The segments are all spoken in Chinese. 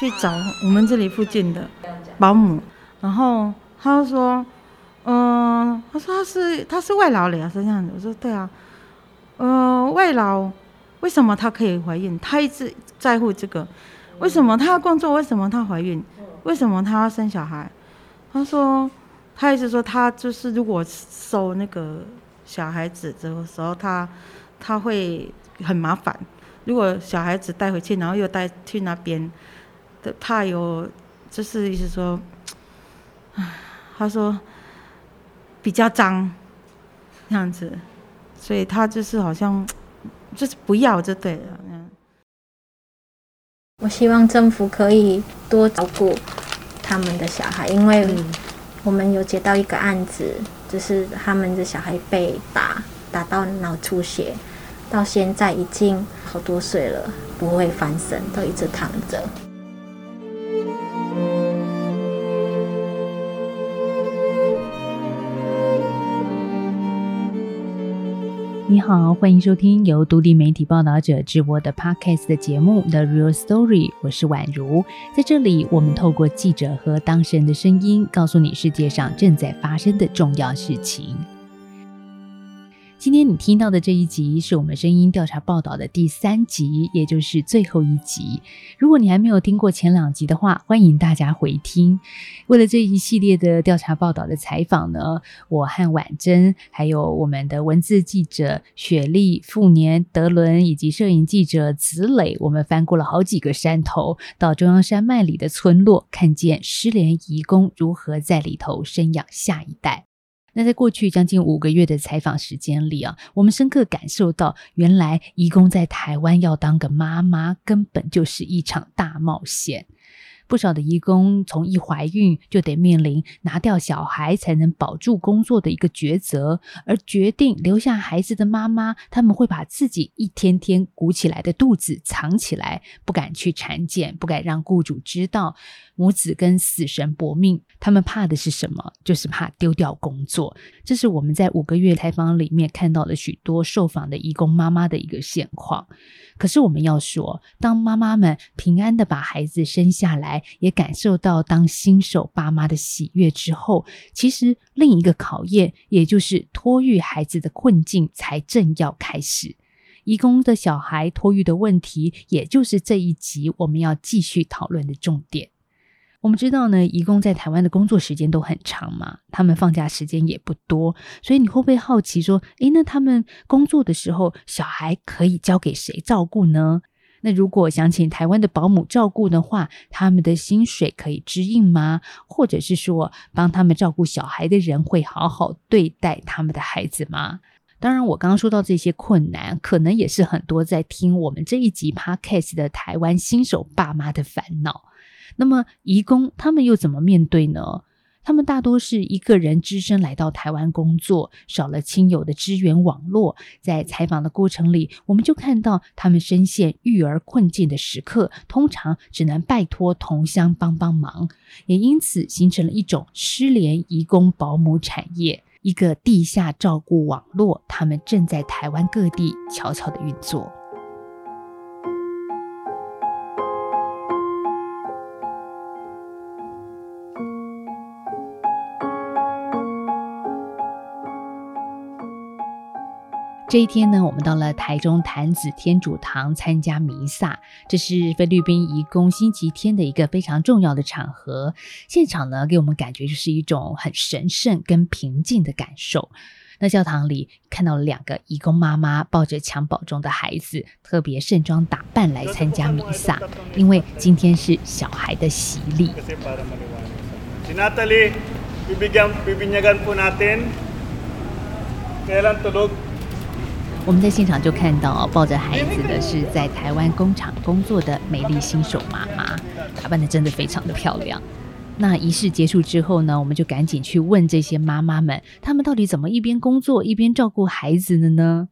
去找我们这里附近的保姆，然后他就说，嗯，他说他是他是外劳了，是这样子。我说对啊，呃，外劳为什么她可以怀孕？她一直在乎这个，为什么她要工作？为什么她怀孕？为什么她要生小孩？他说，他一直说他就是如果收那个小孩子的时候，他他会很麻烦。如果小孩子带回去，然后又带去那边，的怕有就是意思说，唉，他说比较脏，这样子，所以他就是好像就是不要就对了。我希望政府可以多照顾他们的小孩，因为我们有接到一个案子，就是他们的小孩被打打到脑出血。到现在已经好多岁了，不会翻身，都一直躺着。你好，欢迎收听由独立媒体报道者直播的 Podcast 的节目《The Real Story》，我是宛如。在这里，我们透过记者和当事人的声音，告诉你世界上正在发生的重要事情。今天你听到的这一集是我们声音调查报道的第三集，也就是最后一集。如果你还没有听过前两集的话，欢迎大家回听。为了这一系列的调查报道的采访呢，我和婉珍，还有我们的文字记者雪莉、富年、德伦，以及摄影记者子磊，我们翻过了好几个山头，到中央山脉里的村落，看见失联遗工如何在里头生养下一代。那在过去将近五个月的采访时间里啊，我们深刻感受到，原来移工在台湾要当个妈妈，根本就是一场大冒险。不少的义工从一怀孕就得面临拿掉小孩才能保住工作的一个抉择，而决定留下孩子的妈妈，他们会把自己一天天鼓起来的肚子藏起来，不敢去产检，不敢让雇主知道。母子跟死神搏命，他们怕的是什么？就是怕丢掉工作。这是我们在五个月采访里面看到了许多受访的义工妈妈的一个现况。可是我们要说，当妈妈们平安的把孩子生下来，也感受到当新手爸妈的喜悦之后，其实另一个考验，也就是托育孩子的困境，才正要开始。义工的小孩托育的问题，也就是这一集我们要继续讨论的重点。我们知道呢，义工在台湾的工作时间都很长嘛，他们放假时间也不多，所以你会不会好奇说，诶，那他们工作的时候，小孩可以交给谁照顾呢？那如果想请台湾的保姆照顾的话，他们的薪水可以支应吗？或者是说，帮他们照顾小孩的人会好好对待他们的孩子吗？当然，我刚刚说到这些困难，可能也是很多在听我们这一集 podcast 的台湾新手爸妈的烦恼。那么，移工他们又怎么面对呢？他们大多是一个人只身来到台湾工作，少了亲友的支援网络。在采访的过程里，我们就看到他们深陷育儿困境的时刻，通常只能拜托同乡帮帮忙，也因此形成了一种失联移工保姆产业，一个地下照顾网络。他们正在台湾各地悄悄的运作。这一天呢，我们到了台中坛子天主堂参加弥撒，这是菲律宾移工星期天的一个非常重要的场合。现场呢，给我们感觉就是一种很神圣跟平静的感受。那教堂里看到了两个义工妈妈抱着襁褓中的孩子，特别盛装打扮来参加弥撒，因为今天是小孩的洗礼。我们在现场就看到抱着孩子的是在台湾工厂工作的美丽新手妈妈，打扮的真的非常的漂亮。那仪式结束之后呢，我们就赶紧去问这些妈妈们，她们到底怎么一边工作一边照顾孩子的呢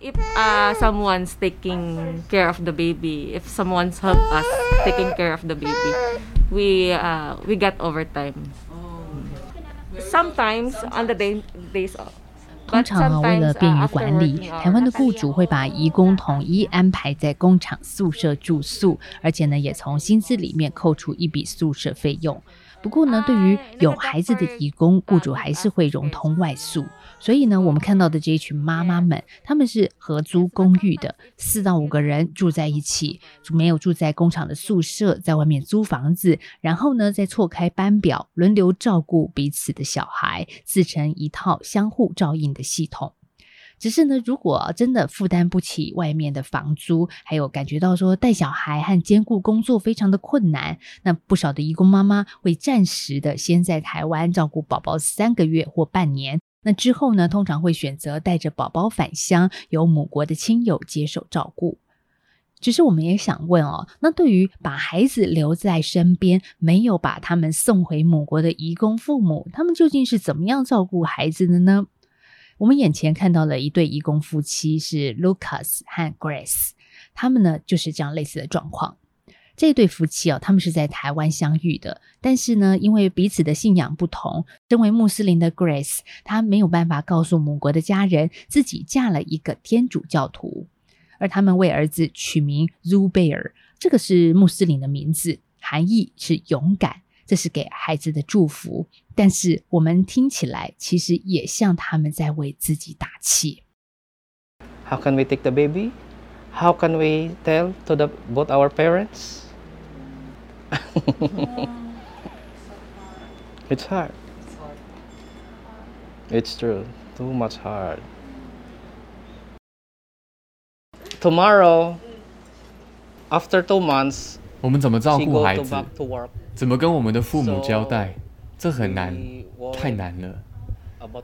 ？If uh someone's taking care of the baby, if someone's help us taking care of the baby, we uh we get overtime. Sometimes on the day days off. 通常啊，为了便于管理，台湾的雇主会把移工统一安排在工厂宿舍住宿，而且呢，也从薪资里面扣除一笔宿舍费用。不过呢，对于有孩子的义工，雇主还是会融通外宿。所以呢，我们看到的这一群妈妈们，他们是合租公寓的，四到五个人住在一起，没有住在工厂的宿舍，在外面租房子，然后呢，再错开班表，轮流照顾彼此的小孩，自成一套相互照应的系统。只是呢，如果真的负担不起外面的房租，还有感觉到说带小孩和兼顾工作非常的困难，那不少的义工妈妈会暂时的先在台湾照顾宝宝三个月或半年，那之后呢，通常会选择带着宝宝返乡，由母国的亲友接手照顾。只是我们也想问哦，那对于把孩子留在身边，没有把他们送回母国的义工父母，他们究竟是怎么样照顾孩子的呢？我们眼前看到了一对义工夫妻，是 Lucas 和 Grace，他们呢就是这样类似的状况。这对夫妻哦，他们是在台湾相遇的，但是呢，因为彼此的信仰不同，身为穆斯林的 Grace，她没有办法告诉母国的家人自己嫁了一个天主教徒，而他们为儿子取名 Zubair，这个是穆斯林的名字，含义是勇敢。这是给孩子的祝福，但是我们听起来其实也像他们在为自己打气。How can we take the baby? How can we tell to the both our parents? It's hard. It's true. Too much hard. Tomorrow, after two months, 我们怎么照顾孩子？back to work. 怎么跟我们的父母交代？这很难，太难了。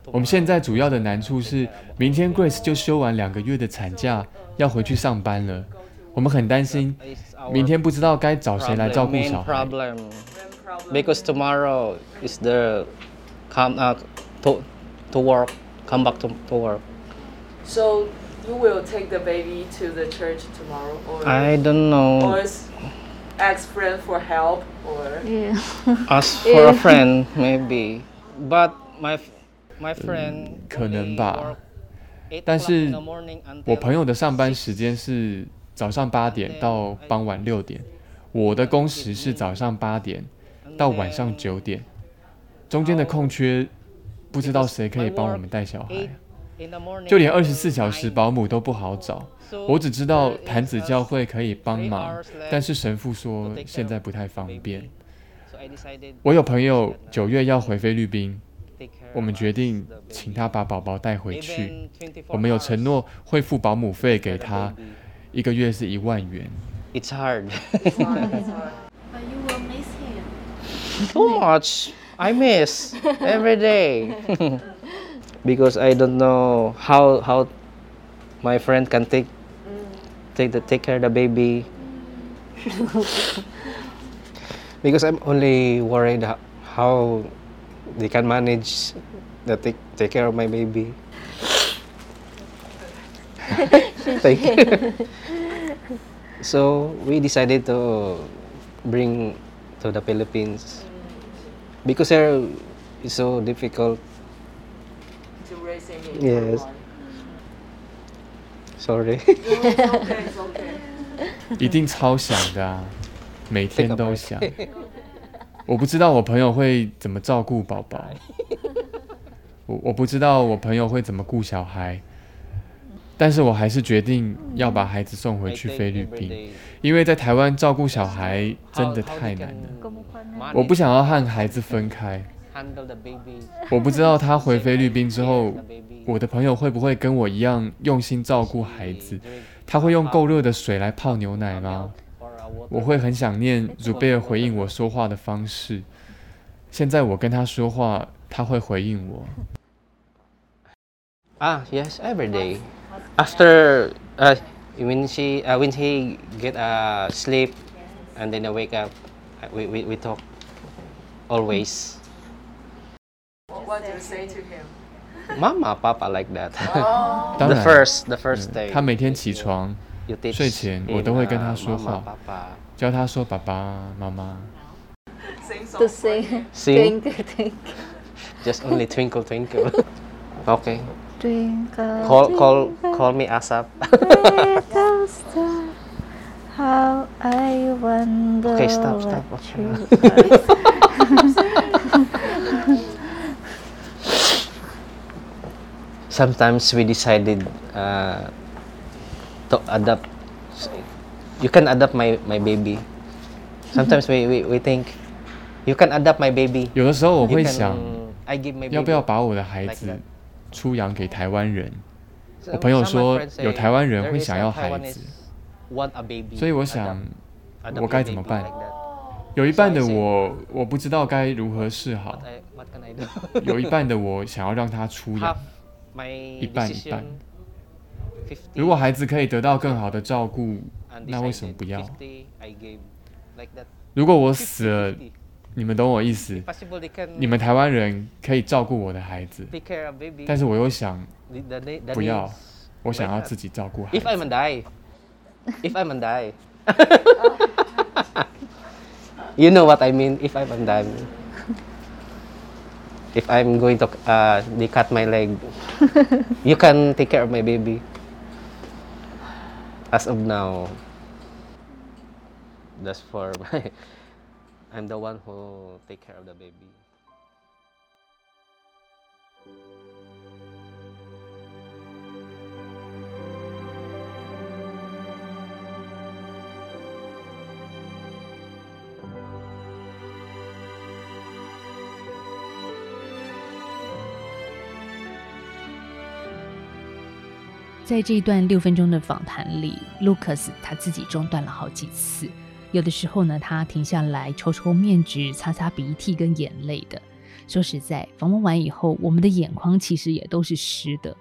我们现在主要的难处是，明天 Grace 就休完两个月的产假，要回去上班了。我们很担心，明天不知道该找谁来照顾 Main 小孩。 problem because tomorrow is the come uh, to to work, come back to, to work. So you will take the baby to the church tomorrow, or I don't know. or s- ask friend for help, or Yeah. Ask for a friend maybe, but my f- my friend 可能 only 吧 work eight 但 o'clock 是 in the morning until 我朋友的上班时间是 早上八点到傍晚六点我的工时是早上八点到晚上九点中间的空缺不知道谁可以帮我们带小孩。就连二十四小时保姆都不好找我只知道坛子教会可以帮忙但是神父说现在不太方便我有朋友九月要回菲律宾我们决定请他把宝宝带回去我们有承诺会付保姆费给他一个月是一万元。 It's hard. it's hard, it's hard. But you will miss him. Too much. I miss every day because I don't know how how my friend can take take the take care of the baby. because I'm only worried ho- how they can manage the take take care of my baby. Thank you. so we decided to bring to the Philippines because there is so difficult. To raising it. Yes. Sorry. it's okay, it's okay. 一定超想的啊，每天都想。我不知道我朋友会怎么照顾宝宝，我我不知道我朋友会怎么顾小孩，但是我还是决定要把孩子送回去菲律宾，因为在台湾照顾小孩真的太难了，我不想要和孩子分开。我不知道他回菲律宾之后我的朋友会不会跟我一样用心照顾孩子？他会用够热的水来泡牛奶吗.我会很想念祖贝尔回应我说话的方式。现在我跟他说话，他会回应我。Ah, yes, every day. After uh, when she uh, when he get uh, sleep, and then I wake up, uh, we, we, we talk always. What, what do you say to him? Mama, Papa, like that. 当 the 然， first, the first 嗯 day. 他每天起床 you teach 睡前 him, 我都会跟他 uh, 说 Mama, 话 Papa. 教他说爸爸妈妈。 Sing To songs. sing. Sing. Twinkle, twinkle. Just only twinkle, twinkle. okay. Twinkle, Call call twinkle, call me Asap. little star, how I wonder Okay, stop, stop. what Okay. you are. Sometimes we decided uh, to adopt. You can adopt my my baby. Sometimes we, we, we think you can adopt my baby. 有的时候我 You 会 can- 想， I give my baby. 要不要把我的孩 like 子 that. 出洋给台湾人。我朋友说有台湾人会想要孩子。所以我想我该怎么办？有一半的我我不知道该如何是好。有一半的我想要让他出洋。一半一半。如果孩子可以得到更好的照顾那为什么不要？如果我死了你们懂我意思你们台湾人可以照顾我的孩子.但是我又想不要我想要自己照顾孩子 If I'm 子。a die, if I'm a die, you know what I mean. If I'm a die, if I'm going to uh, they cut my leg, you can take care of my baby. As of now, that's for my. I'm the one who take care of the baby. 在这一段六分钟的访谈里，Lucas 他自己中断了好几次，有的时候呢，他停下来抽抽面纸、擦擦鼻涕跟眼泪的。说实在，访问完以后，我们的眼眶其实也都是湿的，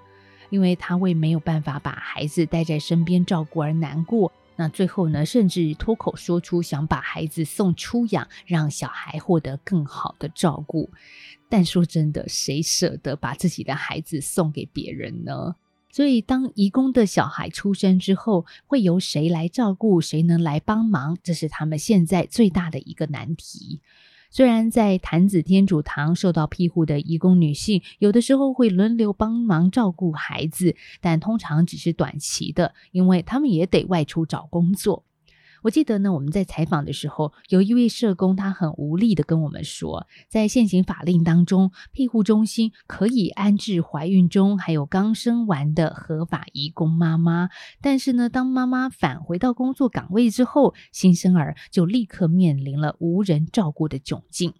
因为他为没有办法把孩子带在身边照顾而难过。那最后呢，甚至脱口说出想把孩子送出养，让小孩获得更好的照顾。但说真的，谁舍得把自己的孩子送给别人呢？所以，当移工的小孩出生之后，会由谁来照顾？谁能来帮忙？这是他们现在最大的一个难题。虽然在坛子天主堂受到庇护的移工女性，有的时候会轮流帮忙照顾孩子，但通常只是短期的，因为他们也得外出找工作。我记得呢，我们在采访的时候，有一位社工，他很无力的跟我们说，在现行法令当中，庇护中心可以安置怀孕中还有刚生完的合法移工妈妈，但是呢，当妈妈返回到工作岗位之后，新生儿就立刻面临了无人照顾的窘境。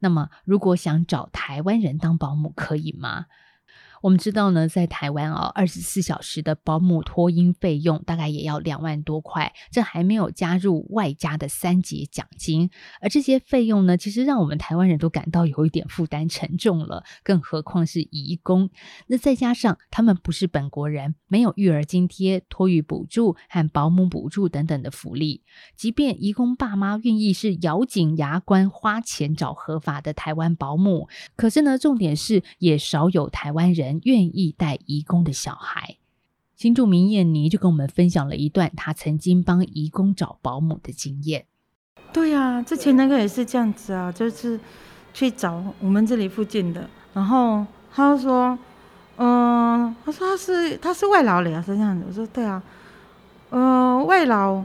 那么，如果想找台湾人当保姆，可以吗？我们知道呢，在台湾、哦，二十四小时的保姆托婴费用大概也要两万多块，这还没有加入外加的三节奖金，而这些费用呢，其实让我们台湾人都感到有一点负担沉重了，更何况是移工。那再加上他们不是本国人，没有育儿津贴、托育补助和保姆补助等等的福利，即便移工爸妈愿意是咬紧牙关花钱找合法的台湾保姆，可是呢，重点是也少有台湾人愿意带移工的小孩。新住民燕妮就跟我们分享了一段她曾经帮移工找保姆的经验。对呀、之前那个也是这样子啊，就是去找我们这里附近的，然后他说，嗯、他说他是他是外劳了，是这样子。我说对啊，呃，外劳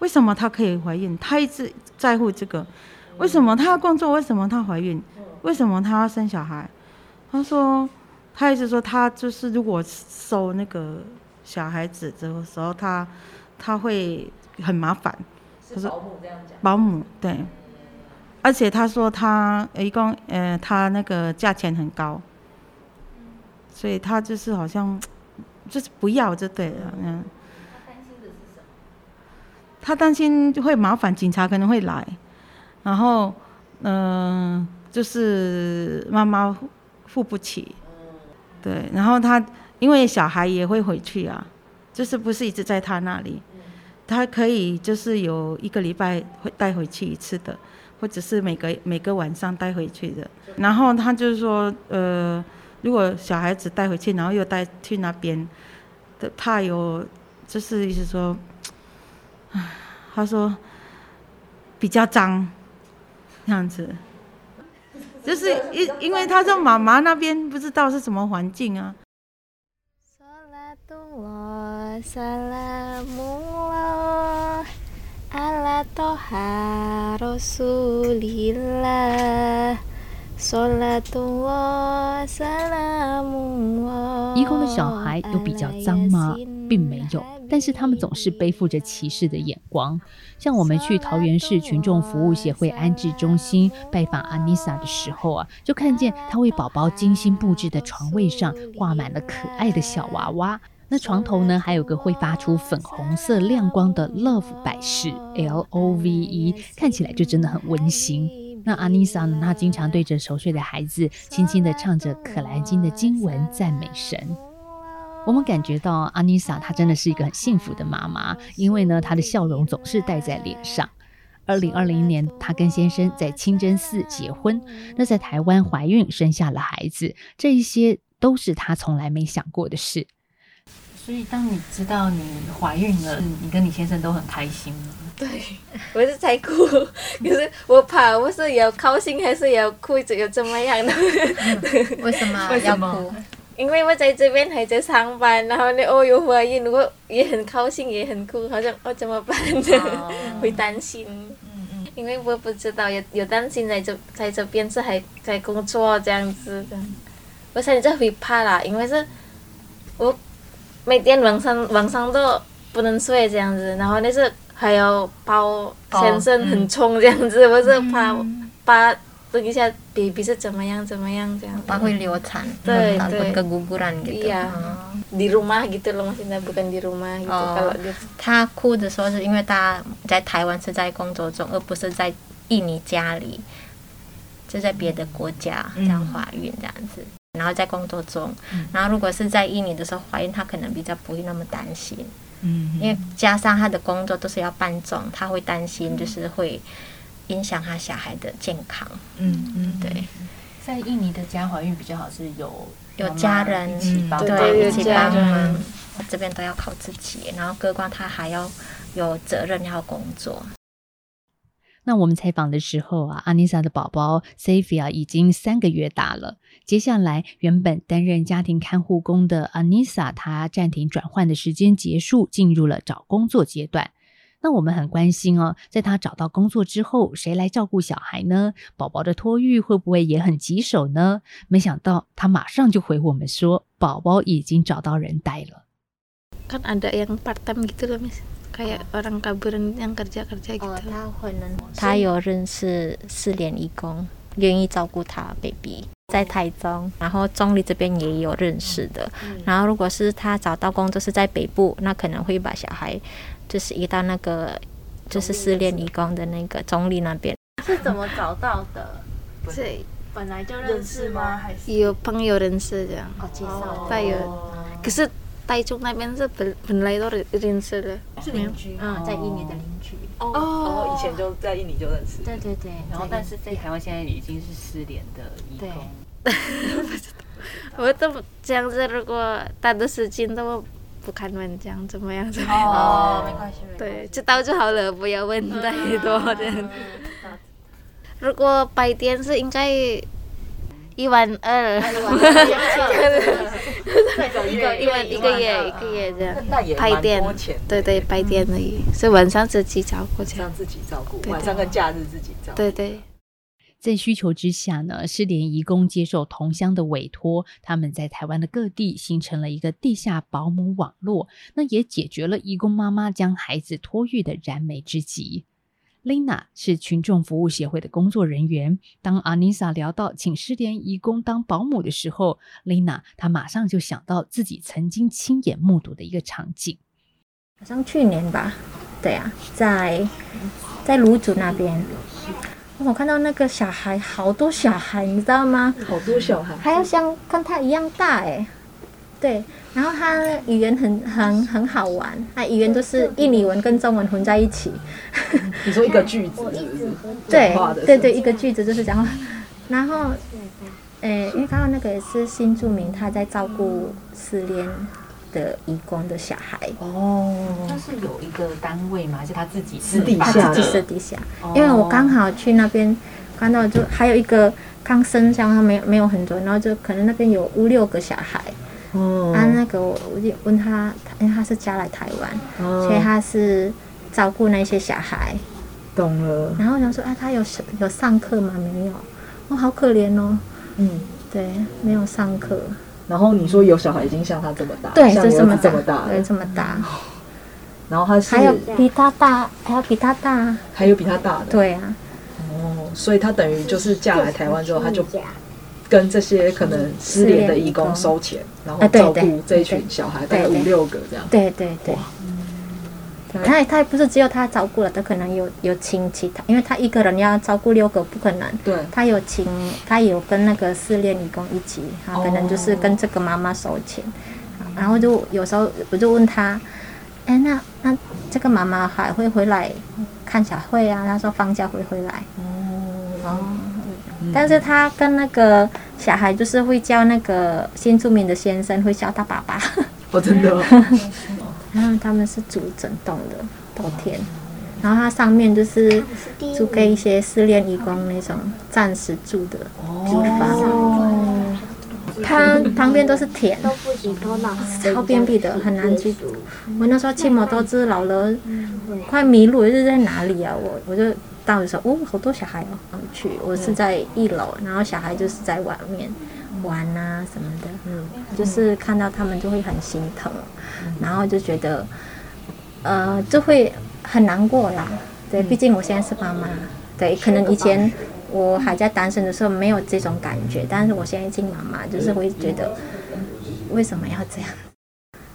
为什么她可以怀孕？她一直在乎这个，为什么她要工作？为什么她怀孕？为什么她要生小孩？他说，他意思说他就是如果收那个小孩子的时候，他他会很麻烦。是保姆这样讲。保姆对，而且他说他呃一共呃他那个价钱很高，所以他就是好像就是不要就对了，嗯。他担心会麻烦，警察可能会来，然后嗯、呃就是妈妈付付不起，对，然后他因为小孩也会回去啊，就是不是一直在他那里。他可以就是有一个礼拜会带回去一次的，或者是每个每个晚上带回去的。然后他就是说，呃，如果小孩子带回去，然后又带去那边的，怕有就是意思说，他说比较脏，这样子，就是因因为他在妈妈那边不知道是什么环境啊。工的小孩有比较脏吗？并没有，但是他们总是背负着歧视的眼光。像我们去桃园市群众服务协会安置中心拜访阿妮莎的时候啊，就看见她为宝宝精心布置的床位上挂满了可爱的小娃娃。那床头呢，还有个会发出粉红色亮光的 Love 摆饰 L O V E，看起来就真的很温馨。那阿妮莎呢，她经常对着熟睡的孩子，轻轻地唱着《可兰经》的经文，赞美神。我们感觉到阿妮莎她真的是一个很幸福的妈妈，因为呢，她的笑容总是带在脸上。二零二零年，她跟先生在清真寺结婚，那在台湾怀孕生下了孩子，这一些都是她从来没想过的事。所以，当你知道你怀孕了，你跟你先生都很开心？对，我是在哭，可是我怕我是要高兴还是要哭，这又怎么样呢？为什么 要哭？因为我在这边还在上班，然后呢，哦又怀孕，我也很高兴，也很哭，好像哦怎么办呢？会担心。嗯嗯。因为我不知道，有有担心在这在这边是还在工作这样子的，我现在会怕啦，因为是我每天晚上晚上都不能睡这样子，然后那是还有包先生很冲这样子，我是怕怕等一下 baby 是怎么样怎么样这样。怕会流产，对 takut 对 keguguran gitu. Iya. Di rumah gitu loh maksudnya bukan di rumah gitu 哦 kalau di 他哭的时候是因为他在台湾是在工作中，而不是在印尼家里，就在别的国家这样怀孕这样子。然后在工作中，然后如果是在印尼的时候怀孕，他可能比较不会那么担心，嗯因为加上他的工作都是要搬重，他会担心就是会影响他小孩的健康。嗯嗯，对，在印尼的家怀孕比较好，是有有家人一起帮对对，一起帮忙。这边都要靠自己，然后哥光他还要有责任要工作。那我们采访的时候啊，阿妮莎的宝宝 Savia 已经三个月大了。接下来，原本担任家庭看护工的阿妮莎，她暂停转换的时间结束，进入了找工作阶段。那我们很关心哦，在她找到工作之后，谁来照顾小孩呢？宝宝的托育会不会也很棘手呢？没想到她马上就回我们说，宝宝已经找到人带了。看 ada yang part time gitu loh mis kayak orang kaburan yang kerja kerja 哦 gitu，他会能，他有认识四联义工，愿意照顾他 baby，在台中，然后中立这边也有认识的。然后如果是他找到工作是在北部，那可能会把小孩就是移到那个就是失恋义工的那个中立那边。是怎么找到的？是本来就认识吗？还是有朋友认识这样，哦，介绍带有，可是台中那边是本本来都认识的，是邻居，嗯，在印尼的邻居。哦，哦，以前就在印尼就认识。对对对，然后但是在台湾现在已经是失联的义对工。我都这样子，如果他的事情都不看文章，怎么样怎么样？哦，没关系，没关系对，知道就好了，不要问太多这样子。如果白天是应该一万二，一个一个一个月一个月这样。那也蛮多钱，对对，白天而已，是晚上自己照顾晚上。自己照顾，晚上跟假日自己照顾。对对。在需求之下呢，失联移工接受同乡的委托，他们在台湾的各地形成了一个地下保姆网络，那也解决了移工妈妈将孩子托育的燃眉之急。Lina 是群众服务协会的工作人员。当阿妮莎聊到请失联义工当保姆的时候，Lina 她马上就想到自己曾经亲眼目睹的一个场景。好像去年吧，对啊，在在卢竹那边，我看到那个小孩，好多小孩，你知道吗？好多小孩，还要像跟他一样大哎，对，然后他语言很很很好玩，他语言都是印尼文跟中文混在一起，你说一个句子是不是？对对对，一个句子就是讲话，然后，诶，因为刚刚那个也是新住民，他在照顾失联的移工的小孩，哦，他是有一个单位吗？还是他自己私底把下自己私底下，因为我刚好去那边看到，就还有一个刚生下，他没有没有很多，然后就可能那边有五六个小孩，哦啊，那个我我就问他，因为他是嫁来台湾，哦所以他是照顾那些小孩。懂了。然后我想说啊，他有有上课吗？没有，哦，好可怜哦。嗯，对，没有上课。然后你说有小孩已经像他这么大，对，就这么这么大，对，这么大。然后他是还有比他大，还有比他大，还有比他大的，对啊。哦，所以他等于就是嫁来台湾之后，他就跟这些可能失联的义工收钱，然后照顾这一群小孩，大概五六个这样。对对对。对他也他也不是只有他照顾了，他可能有有亲戚他，因为他一个人要照顾六个不可能。对。他有请，他有跟那个失恋义工一起，他可能就是哦跟这个妈妈收钱，然后就有时候我就问他，哎，那那这个妈妈还会回来看小会啊？他说放假会回来。哦。但是他跟那个小孩就是会叫那个新住民的先生会叫他爸爸。哦，真的。然后他们是住整栋的冬天，然后它上面就是租给一些失恋义工那种暂时住的地方。它旁边都是田，超偏僻的，很难去。我那时候骑摩托车老了，快迷路，是在哪里啊？我我就到的时候，哦，好多小孩哦，去。我是在一楼，然后小孩就是在外面玩啊什么的，嗯，就是看到他们就会很心疼，然后就觉得，呃，就会很难过啦。对，毕竟我现在是妈妈，对，可能以前我还在单身的时候没有这种感觉，但是我现在已经妈妈，就是会觉得为什么要这样？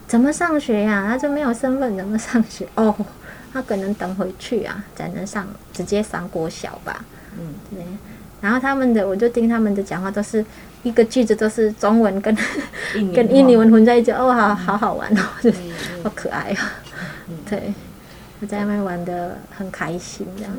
怎么上学呀、他就没有身份，怎么上学？哦，他可能等回去啊，才能上，直接上国小吧。嗯，对。然后他们的，我就听他们的讲话，都是一个句子都是中文跟 跟印尼文混在一起，哦，好好好玩哦，就是好可爱啊。对，我在外面玩的很开心，这样。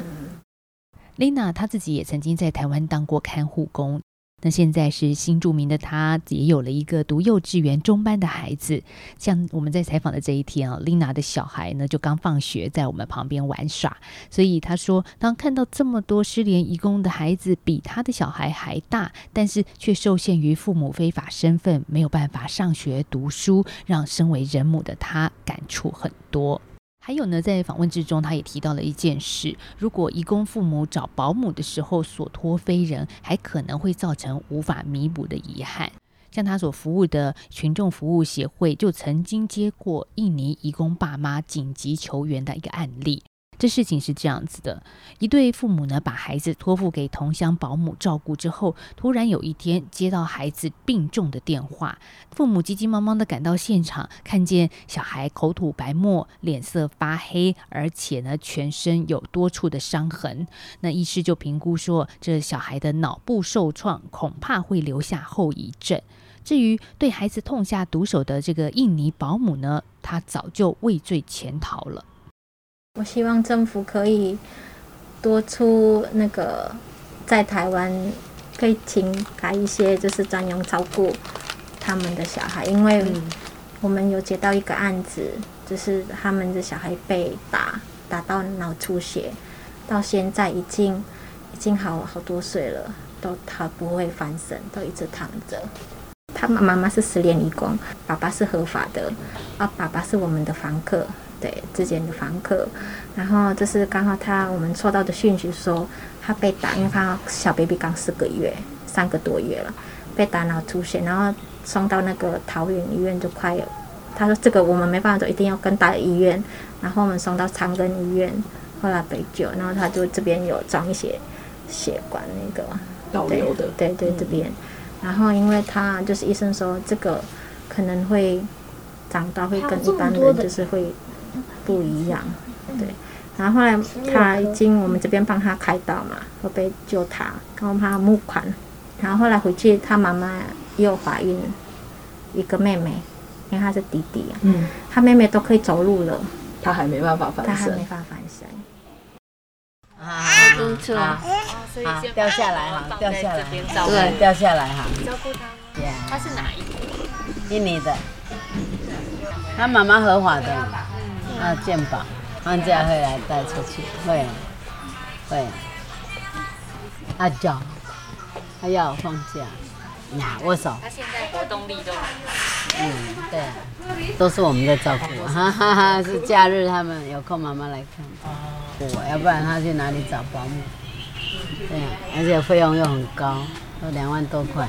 Lina 她自己也曾经在台湾当过看护工，那现在是新住民的她，也有了一个读幼稚园中班的孩子。像我们在采访的这一天啊，Lina 的小孩呢就刚放学，在我们旁边玩耍，所以她说，当看到这么多失联移工的孩子比她的小孩还大，但是却受限于父母非法身份，没有办法上学读书，让身为人母的她感触很多。还有呢，在访问之中，他也提到了一件事：如果移工父母找保姆的时候所托非人，还可能会造成无法弥补的遗憾。像他所服务的群众服务协会，就曾经接过印尼移工爸妈紧急求援的一个案例。这事情是这样子的：一对父母呢，把孩子托付给同乡保姆照顾之后，突然有一天接到孩子病重的电话，父母急急忙忙的赶到现场，看见小孩口吐白沫，脸色发黑，而且呢全身有多处的伤痕。那医师就评估说，这小孩的脑部受创，恐怕会留下后遗症。至于对孩子痛下毒手的这个印尼保姆呢，他早就畏罪潜逃了。我希望政府可以多出那个在台湾可以请开一些就是专用照顾他们的小孩，因为我们有接到一个案子，就是他们的小孩被打打到脑出血，到现在已经已经好好多岁了，都他不会翻身，都一直躺着。他妈妈是失联义工，爸爸是合法的，啊，爸爸是我们的房客，对，之前的房客。然后就是刚好他我们收到的讯息说他被打，因为他小 baby 刚四个月，三个多月了，被打脑出血，然后送到那个桃园医院就快有。他说这个我们没办法做，一定要跟大医院。然后我们送到长庚医院，后来被救，然后他就这边有装一些血管那个导流的，对对对，这边。然后因为他就是医生说这个可能会长大会跟一般人就是会不一样，对。然后后来他已经我们这边帮他开刀嘛，后被救他，然后他募款。然后后来回去，他妈妈又怀孕一个妹妹，因为他是弟弟啊，嗯，他妹妹都可以走路了，他还没办法翻身他还没，办法翻身。啊，不错啊啊，掉下来哈，掉下来，对掉下来哈。照顾他。他是哪一个？印尼的，他妈妈合法的，啊，健保，放假会来带出去，会，会，啊叫，他要放假，呀，握手。他现在活动力都嗯，对啊，都是我们在照顾，哈哈哈。是假日他们有空妈妈来看，我要不然他去哪里找保姆？对啊，而且费用又很高，都两万多块，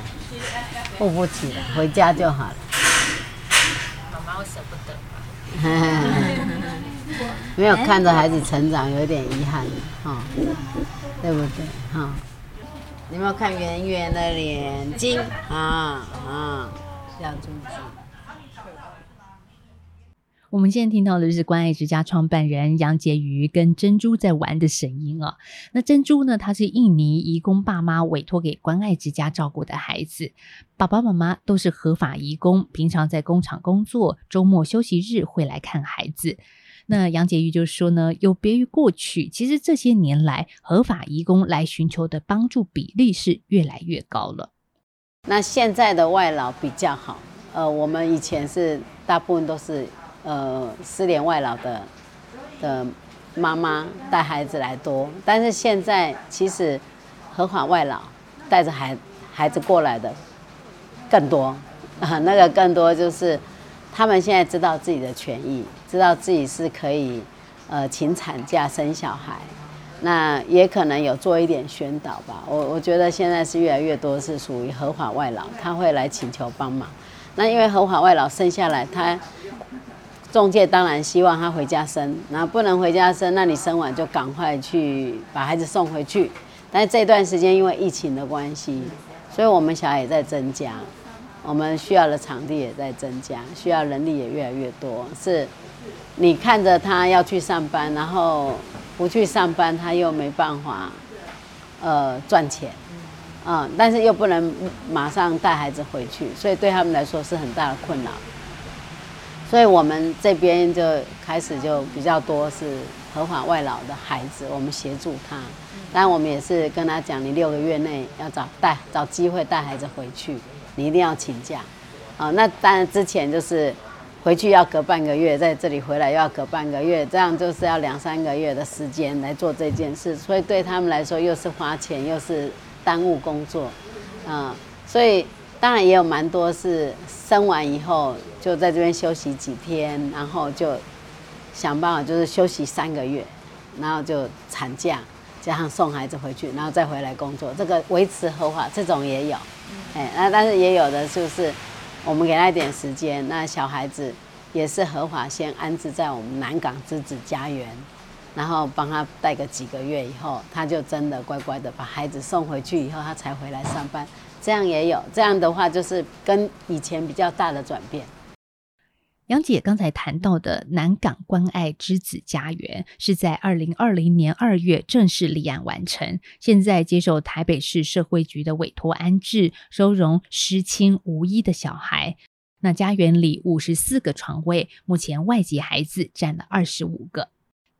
付不起了，回家就好了。妈妈会舍不得吧？没有看着孩子成长，有点遗憾哈、对不对？哈、有没有看圆圆的眼睛啊啊，小猪猪。我们现在听到的是关爱之家创办人杨婕妤跟珍珠在玩的声音啊。那珍珠呢，她是印尼移工爸妈委托给关爱之家照顾的孩子，爸爸妈妈都是合法移工，平常在工厂工作，周末休息日会来看孩子。那杨婕妤就说呢，有别于过去，其实这些年来合法移工来寻求的帮助比例是越来越高了。那现在的外劳比较好，呃，我们以前是大部分都是呃失联外老的的妈妈带孩子来多，但是现在其实合法外老带着孩孩子过来的更多啊，那个更多就是他们现在知道自己的权益，知道自己是可以呃请产假生小孩。那也可能有做一点宣导吧。我我觉得现在是越来越多是属于合法外劳，他会来请求帮忙。那因为合法外劳生下来，他中介当然希望他回家生，那不能回家生，那你生完就赶快去把孩子送回去。但是这段时间因为疫情的关系，所以我们小孩也在增加，我们需要的场地也在增加，需要人力也越来越多。是，你看着他要去上班，然后不去上班，他又没办法，呃，赚钱，啊、但是又不能马上带孩子回去，所以对他们来说是很大的困扰。所以我们这边就开始就比较多是合法外劳的孩子，我们协助他。当然，我们也是跟他讲，你六个月内要找带找机会带孩子回去，你一定要请假。啊，那当然之前就是回去要隔半个月，在这里回来又要隔半个月，这样就是要两三个月的时间来做这件事，所以对他们来说又是花钱又是耽误工作，啊，所以当然也有蛮多是生完以后就在这边休息几天，然后就想办法就是休息三个月，然后就产假加上送孩子回去，然后再回来工作，这个维持合法这种也有，哎，那但是也有的就是我们给他一点时间，那小孩子也是合法先安置在我们南港之子家园，然后帮他带个几个月以后，他就真的乖乖的把孩子送回去以后，他才回来上班，这样也有，这样的话就是跟以前比较大的转变。杨姐刚才谈到的南港关爱之子家园，是在二零二零年二月正式立案完成，现在接受台北市社会局的委托安置，收容失亲无依的小孩。那家园里五十四个床位，目前外籍孩子占了二十五个。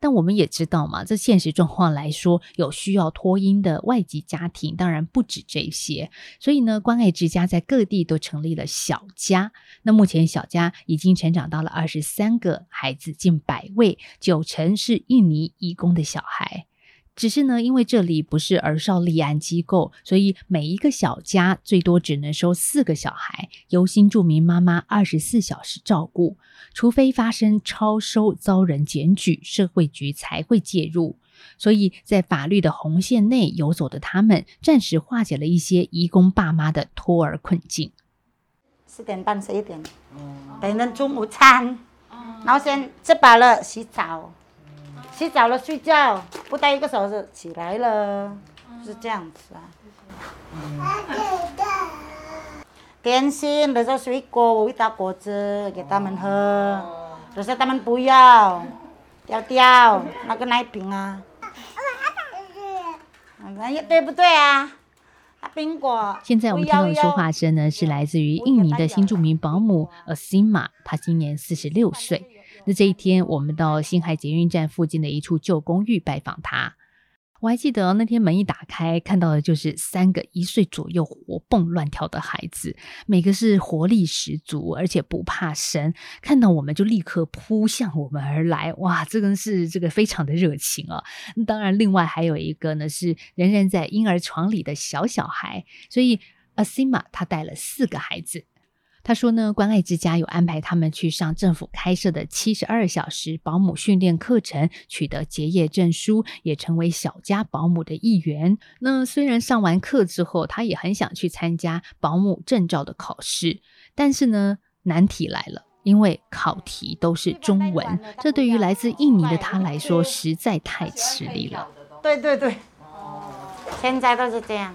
但我们也知道嘛，这现实状况来说，有需要托婴的外籍家庭当然不止这些，所以呢，关爱之家在各地都成立了小家。那目前小家已经成长到了二十三个孩子，近百位，九成是印尼移工的小孩。只是呢，因为这里不是儿少立案机构，所以每一个小家最多只能收四个小孩，由新住民妈妈二十四小时照顾，除非发生超收遭人检举，社会局才会介入。所以在法律的红线内游走的他们，暂时化解了一些移工爸妈的托儿困境。四点半十一点，等人中午餐，嗯然后先吃饱了洗澡，洗澡了睡觉，不到一个小时起来了，是这样子啊。点心，有时候水果我会打果汁给他们喝，有时候他们不要，掉掉那个奶瓶啊，哎对不对啊？啊，苹果。现在我们听到的说话声呢，是来自于印尼的新著名保姆 Asima，她今年四十六岁。那这一天，我们到新海捷运站附近的一处旧公寓拜访他。我还记得那天门一打开，看到的就是三个一岁左右活蹦乱跳的孩子，每个是活力十足，而且不怕生，看到我们就立刻扑向我们而来。哇，这个是这个非常的热情啊！当然，另外还有一个呢是仍然在婴儿床里的小小孩，所以。Asima 她带了四个孩子。他说呢，关爱之家有安排他们去上政府开设的七十二小时保姆训练课程，取得结业证书，也成为小家保姆的一员。那虽然上完课之后，他也很想去参加保姆证照的考试，但是呢，难题来了，因为考题都是中文，这对于来自印尼的他来说实在太吃力了。对对对，现在都是这样。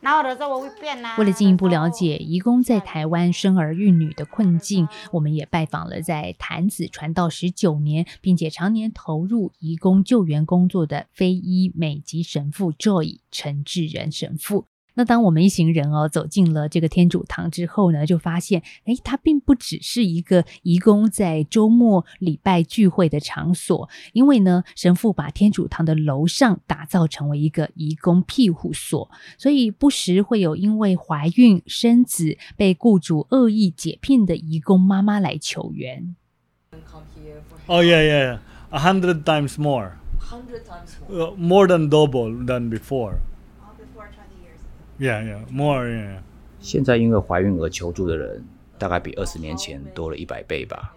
为了进一步了解移工在台湾生儿育女的困境，我们也拜访了在潭子传道十九年，并且常年投入移工救援工作的非裔美籍神父 Joy 陈志仁神父。那当我们一行人哦走进了这个天主堂之后呢，就发现，哎，它并不只是一个移工在周末礼拜聚会的场所，因为呢，神父把天主堂的楼上打造成为一个移工庇护所，所以不时会有因为怀孕生子被雇主恶意解聘的移工妈妈来求援。Oh yeah, yeah, a hundred times more. Hundred times more. Uh, more than double than before. Yeah, yeah, more. Yeah. 现在因为怀孕而求助的人，大概比二十年前多了一百倍吧。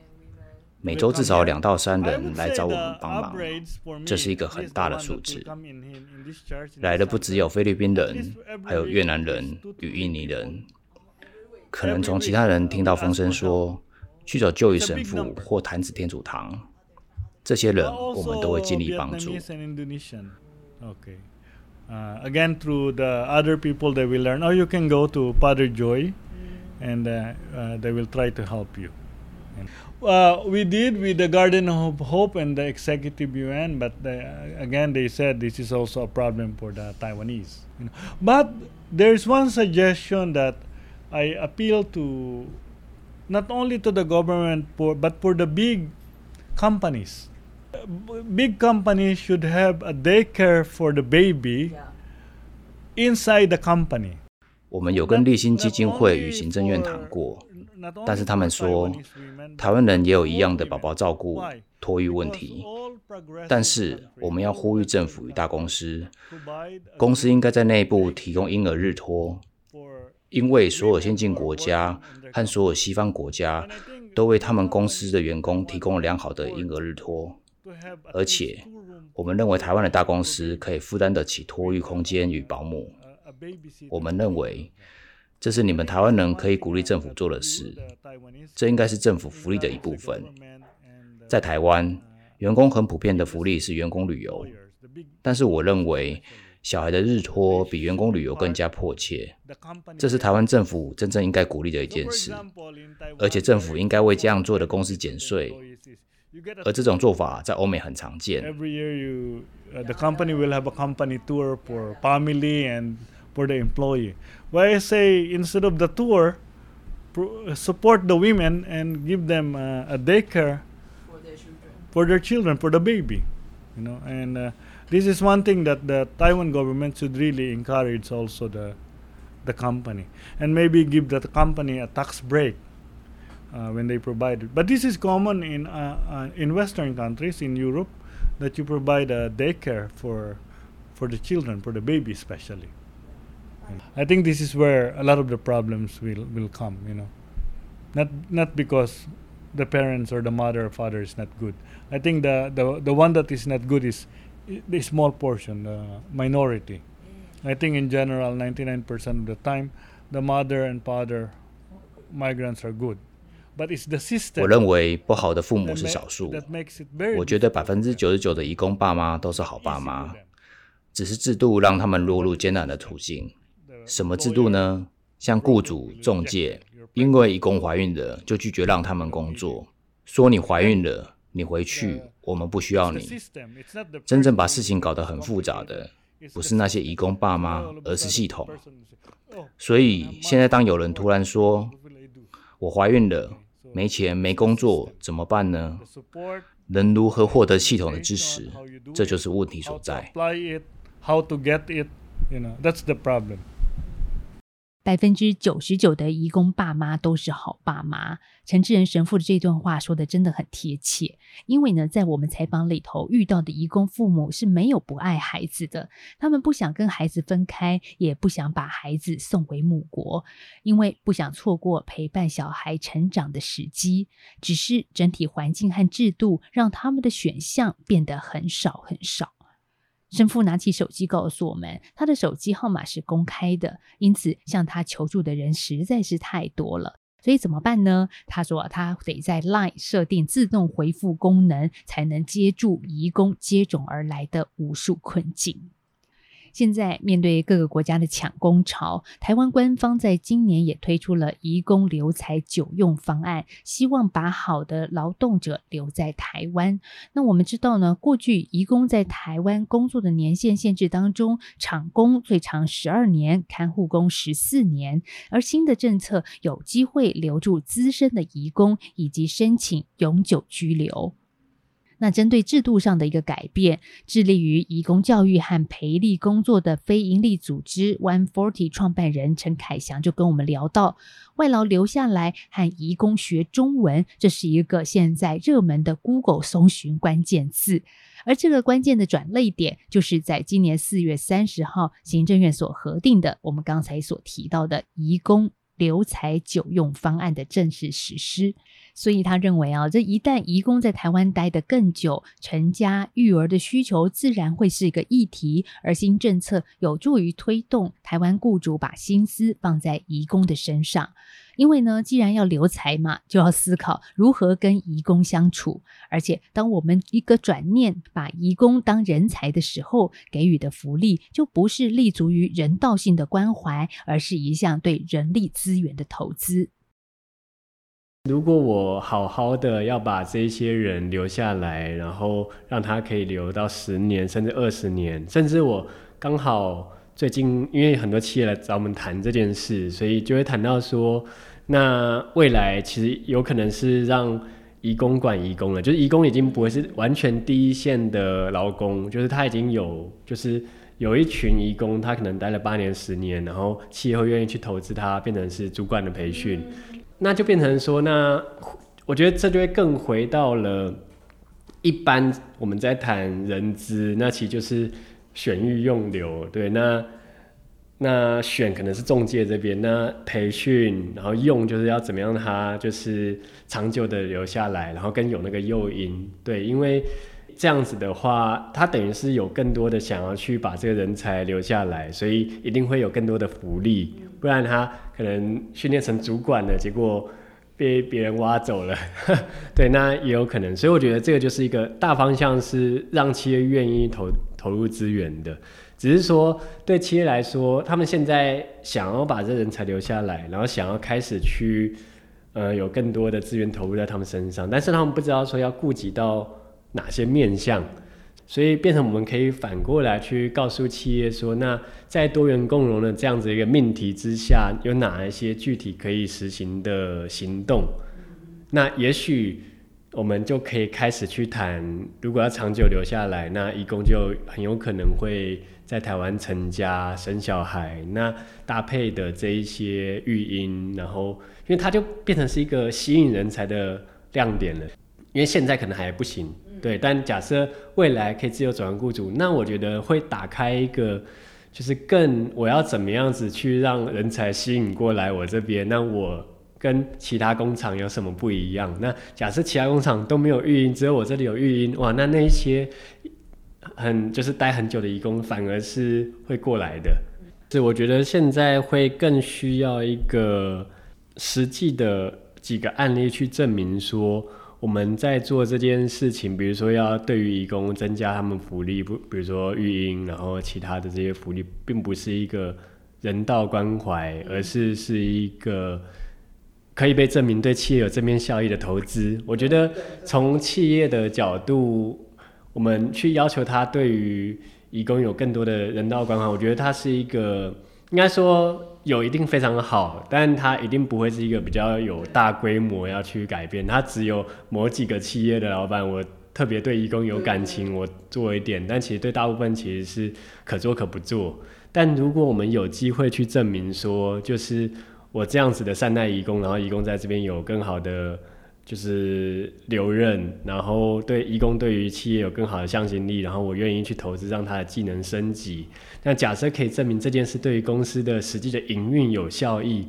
每周至少两到三人来找我们帮忙，这是一个很大的数字。来的不只有菲律宾人，还有越南人与印尼人。可能从其他人听到风声说去找救育神父或坛子天主堂，这些人我们都会尽力帮助。Okay. Uh, again, through the other people, they will learn. or you can go to Padre Joy, and uh, uh, they will try to help you. Uh, we did with the Garden of Hope and the Executive UN, but the, again, they said this is also a problem for the Taiwanese. You know. But there's one suggestion that I appeal to not only to the government, for, but for the big companies. Big companies should have a daycare for the baby inside the company. 我们有跟立新基金会与行政院谈过，但是他们说，台湾人也有一样的宝宝照顾托育问题。但是我们要呼吁政府与大公司，公司应该在内部提供婴儿日托，因为所有先进国家和所有西方国家都为他们公司的员工提供了良好的婴儿日托，而且我们认为台湾的大公司可以负担得起托育空间与保姆。我们认为这是你们台湾人可以鼓励政府做的事，这应该是政府福利的一部分。在台湾，员工很普遍的福利是员工旅游，但是我认为小孩的日托比员工旅游更加迫切，这是台湾政府真正应该鼓励的一件事，而且政府应该为这样做的公司减税，而这种做法在欧美很常见。 Every year, you uh, the company will have a company tour for family and for the employee. Why I say instead of the tour, pro- support the women and give them uh, a daycare for their children, for the baby. You know, and uh, this is one thing that the Taiwan government should really encourage also the the company and maybe give the company a tax break uh, when they provide it. But this is common in uh, uh, in Western countries, in Europe, that you provide a daycare for for the children, for the baby especially. I think this is where a lot of the problems will, will come. You know, not not because the parents or the mother or father is not good. I think the the, the one that is not good is the small portion, the minority. I think in general, 99% of the time, the mother and father migrants are good. 我认为不好的父母是少数。我觉得百分之九十九的移工爸妈都是好爸妈，只是制度让他们落入艰难的处境。什么制度呢？像雇主、中介，因为移工怀孕了，就拒绝让他们工作，说你怀孕了，你回去，我们不需要你。真正把事情搞得很复杂的，不是那些移工爸妈，而是系统。所以现在当有人突然说我怀孕了，没钱没工作怎么办呢？能如何获得系统的支持？这就是问题所在。百分之九十九的移工爸妈都是好爸妈。陈志仁神父的这段话说的真的很贴切，因为呢，在我们采访里头遇到的移工父母是没有不爱孩子的，他们不想跟孩子分开，也不想把孩子送回母国，因为不想错过陪伴小孩成长的时机。只是整体环境和制度让他们的选项变得很少很少。神父拿起手机告诉我们，他的手机号码是公开的，因此向他求助的人实在是太多了。所以怎么办呢？他说他得在 LINE 设定自动回复功能，才能接住移工接踵而来的无数困境。现在面对各个国家的抢工潮，台湾官方在今年也推出了移工留才久用方案，希望把好的劳动者留在台湾。那我们知道呢，过去移工在台湾工作的年限限制当中，厂工最长十二年，看护工十四年，而新的政策有机会留住资深的移工，以及申请永久居留。那针对制度上的一个改变，致力于移工教育和培力工作的非营利组织 One Forty 创办人陈凯祥就跟我们聊到，外劳留下来和移工学中文，这是一个现在热门的 Google 搜寻关键字，而这个关键的转类点，就是在今年四月三十号行政院所核定的，我们刚才所提到的移工留才久用方案的正式实施。所以他认为啊，这一旦移工在台湾待得更久，成家育儿的需求自然会是一个议题，而新政策有助于推动台湾雇主把心思放在移工的身上。因为呢，既然要留才嘛，就要思考如何跟移工相处。而且，当我们一个转念把移工当人才的时候，给予的福利就不是立足于人道性的关怀，而是一项对人力资源的投资。如果我好好的要把这些人留下来，然后让他可以留到十年甚至二十年，甚至我刚好最近因为很多企业来找我们谈这件事，所以就会谈到说，那未来其实有可能是让移工管移工了，就是移工已经不会是完全第一线的劳工，就是他已经有就是有一群移工，他可能待了八年十年，然后企业会愿意去投资他，变成是主管的培训。那就变成说，那我觉得这就会更回到了一般我们在谈人资，那其实就是选育用留，对，那那选可能是中介这边，那培训，然后用就是要怎么样，他就是长久的留下来，然后跟有那个诱因，对，因为这样子的话，他等于是有更多的想要去把这个人才留下来，所以一定会有更多的福利。不然他可能训练成主管了，结果被别人挖走了，对，那也有可能。所以我觉得这个就是一个大方向，是让企业愿意投投入资源的。只是说对企业来说，他们现在想要把这人才留下来，然后想要开始去呃有更多的资源投入在他们身上，但是他们不知道说要顾及到哪些面向。所以变成我们可以反过来去告诉企业说，那在多元共融的这样子一个命题之下，有哪一些具体可以实行的行动？那也许我们就可以开始去谈，如果要长久留下来，那义工就很有可能会在台湾成家生小孩，那搭配的这一些育婴，然后因为它就变成是一个吸引人才的亮点了，因为现在可能还不行。对，但假设未来可以自由转换雇主，那我觉得会打开一个，就是更我要怎么样子去让人才吸引过来我这边？那我跟其他工厂有什么不一样？那假设其他工厂都没有育婴，只有我这里有育婴，哇，那那一些很就是待很久的义工反而是会过来的。是我觉得现在会更需要一个实际的几个案例去证明说。我们在做这件事情，比如说要对于义工增加他们福利，不，比如说育婴，然后其他的这些福利，并不是一个人道关怀，而是是一个可以被证明对企业有正面效益的投资。我觉得从企业的角度，我们去要求他对于义工有更多的人道关怀，我觉得他是一个。应该说有一定非常好，但他一定不会是一个比较有大规模要去改变。他只有某几个企业的老板，我特别对义工有感情，我做一点，但其实对大部分其实是可做可不做。但如果我们有机会去证明说，就是我这样子的善待义工，然后义工在这边有更好的就是留任，然后对义工对于企业有更好的向心力，然后我愿意去投资，让他的技能升级。那假设可以证明这件事对于公司的实际的营运有效益，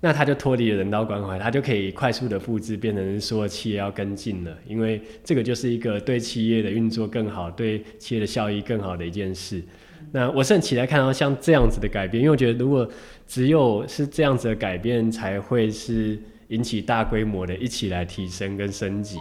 那他就脱离了人道关怀，他就可以快速的复制，变成说企业要跟进了，因为这个就是一个对企业的运作更好，对企业的效益更好的一件事。那我是很期待看到像这样子的改变，因为我觉得如果只有是这样子的改变，才会是引起大规模的一起来提升跟升级。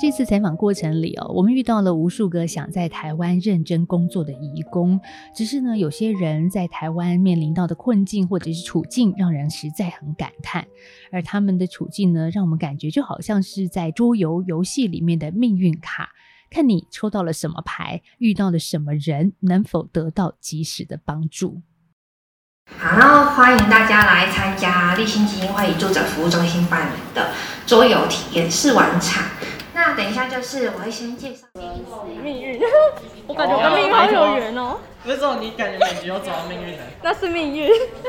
这次采访过程里哦，我们遇到了无数个想在台湾认真工作的移工，只是呢，有些人在台湾面临到的困境或者是处境，让人实在很感叹。而他们的处境呢，让我们感觉就好像是在桌游游戏里面的命运卡，看你抽到了什么牌，遇到了什么人，能否得到及时的帮助。好，欢迎大家来参加立新基金会移住者服务中心办的桌游体验试玩场。那等一下就是我会先介绍命运，我感觉我跟命运好有缘哦。为什么你感觉每局都走到命运呢？那是命运。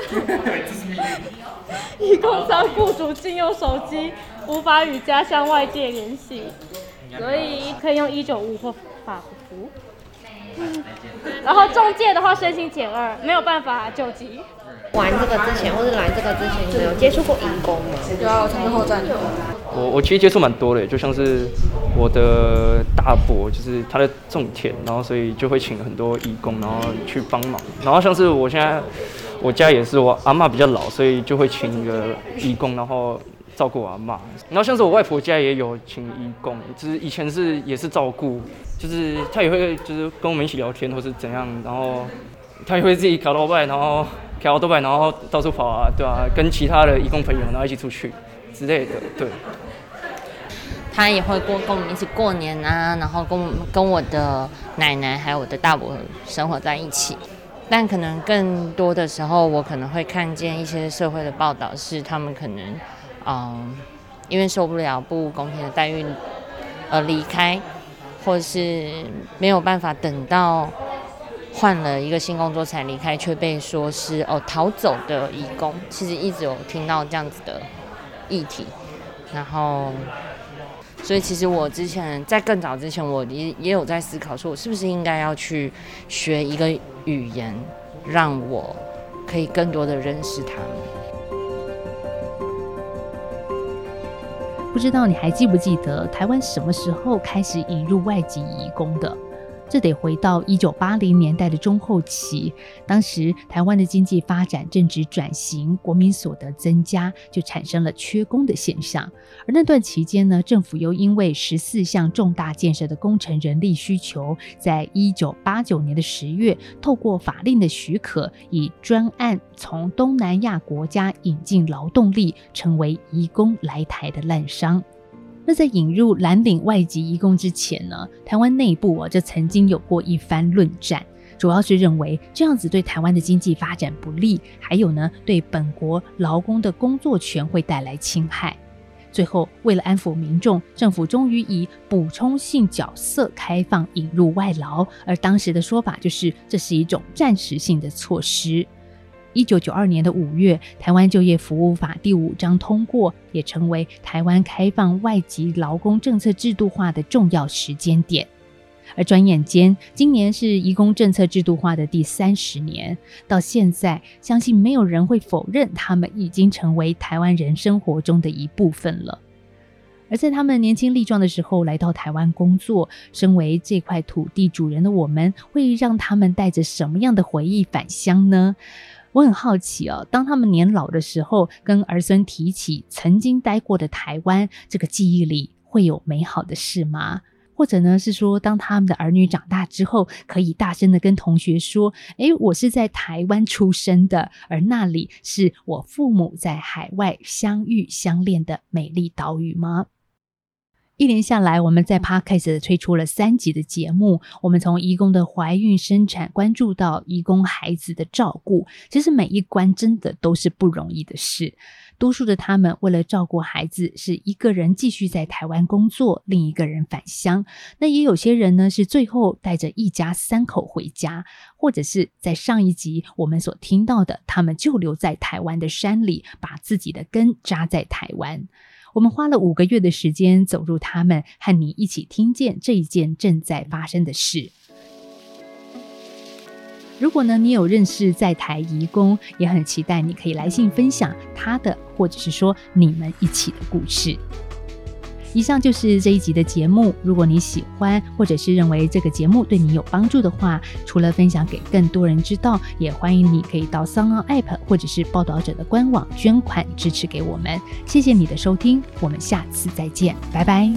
对，这是命运。一共三雇主禁用手机，无法与家乡外界联系，所以可以用一九五或法服。然后中介的话申请减二，没有办法救急。玩这个之前，或是来这个之前，你们有接触过义工吗？有啊，我参加后站。我我其实接触蛮多的，就像是我的大伯，就是他在种田，然后所以就会请很多义工，然后去帮忙。然后像是我现在我家也是，我阿妈比较老，所以就会请一个义工，然后照顾我阿妈。然后像是我外婆家也有请义工，就是以前是也是照顾，就是他也会就是跟我们一起聊天或是怎样，然后他也会自己搞到外，然后搞到外，然后到处跑啊，对啊，跟其他的义工朋友然后一起出去之类的，对。他也会过跟我们一起过年啊，然后跟跟我的奶奶还有我的大伯生活在一起。但可能更多的时候，我可能会看见一些社会的报道，是他们可能，嗯，因为受不了不公平的待遇而离开，或是没有办法等到换了一个新工作才离开，却被说是哦逃走的义工。其实一直有听到这样子的议题，然后。所以其实我之前在更早之前，我也也有在思考，说我是不是应该要去学一个语言，让我可以更多的认识他们。不知道你还记不记得台湾什么时候开始引入外籍移工的？这得回到一九八零年代的中后期，当时台湾的经济发展正值转型，国民所得增加，就产生了缺工的现象。而那段期间呢，政府又因为十四项重大建设的工程人力需求，在一九八九年的十月，透过法令的许可，以专案从东南亚国家引进劳动力，成为移工来台的滥觞。那在引入蓝领外籍移工之前呢，台湾内部啊就曾经有过一番论战，主要是认为这样子对台湾的经济发展不利，还有呢对本国劳工的工作权会带来侵害。最后为了安抚民众，政府终于以补充性角色开放引入外劳，而当时的说法就是这是一种暂时性的措施。一九九二年的五月，《台湾就业服务法》第五章通过，也成为台湾开放外籍劳工政策制度化的重要时间点。而转眼间，今年是移工政策制度化的第三十年，到现在，相信没有人会否认，他们已经成为台湾人生活中的一部分了。而在他们年轻力壮的时候来到台湾工作，身为这块土地主人的我们，会让他们带着什么样的回忆返乡呢？我很好奇哦，当他们年老的时候，跟儿孙提起曾经待过的台湾，这个记忆里会有美好的事吗？或者呢，是说当他们的儿女长大之后，可以大声的跟同学说：“诶，我是在台湾出生的，而那里是我父母在海外相遇相恋的美丽岛屿吗？”一年下来，我们在 Podcast 推出了三集的节目。我们从义工的怀孕、生产，关注到义工孩子的照顾，其实每一关真的都是不容易的事。多数的他们为了照顾孩子，是一个人继续在台湾工作，另一个人返乡。那也有些人呢，是最后带着一家三口回家，或者是在上一集我们所听到的，他们就留在台湾的山里，把自己的根扎在台湾。我们花了五个月的时间走入他们，和你一起听见这一件正在发生的事。如果呢，你有认识在台移工，也很期待你可以来信分享他的，或者是说你们一起的故事。以上就是这一集的节目。如果你喜欢，或者是认为这个节目对你有帮助的话，除了分享给更多人知道，也欢迎你可以到桑昂 App 或者是报道者的官网捐款支持给我们。谢谢你的收听，我们下次再见，拜拜。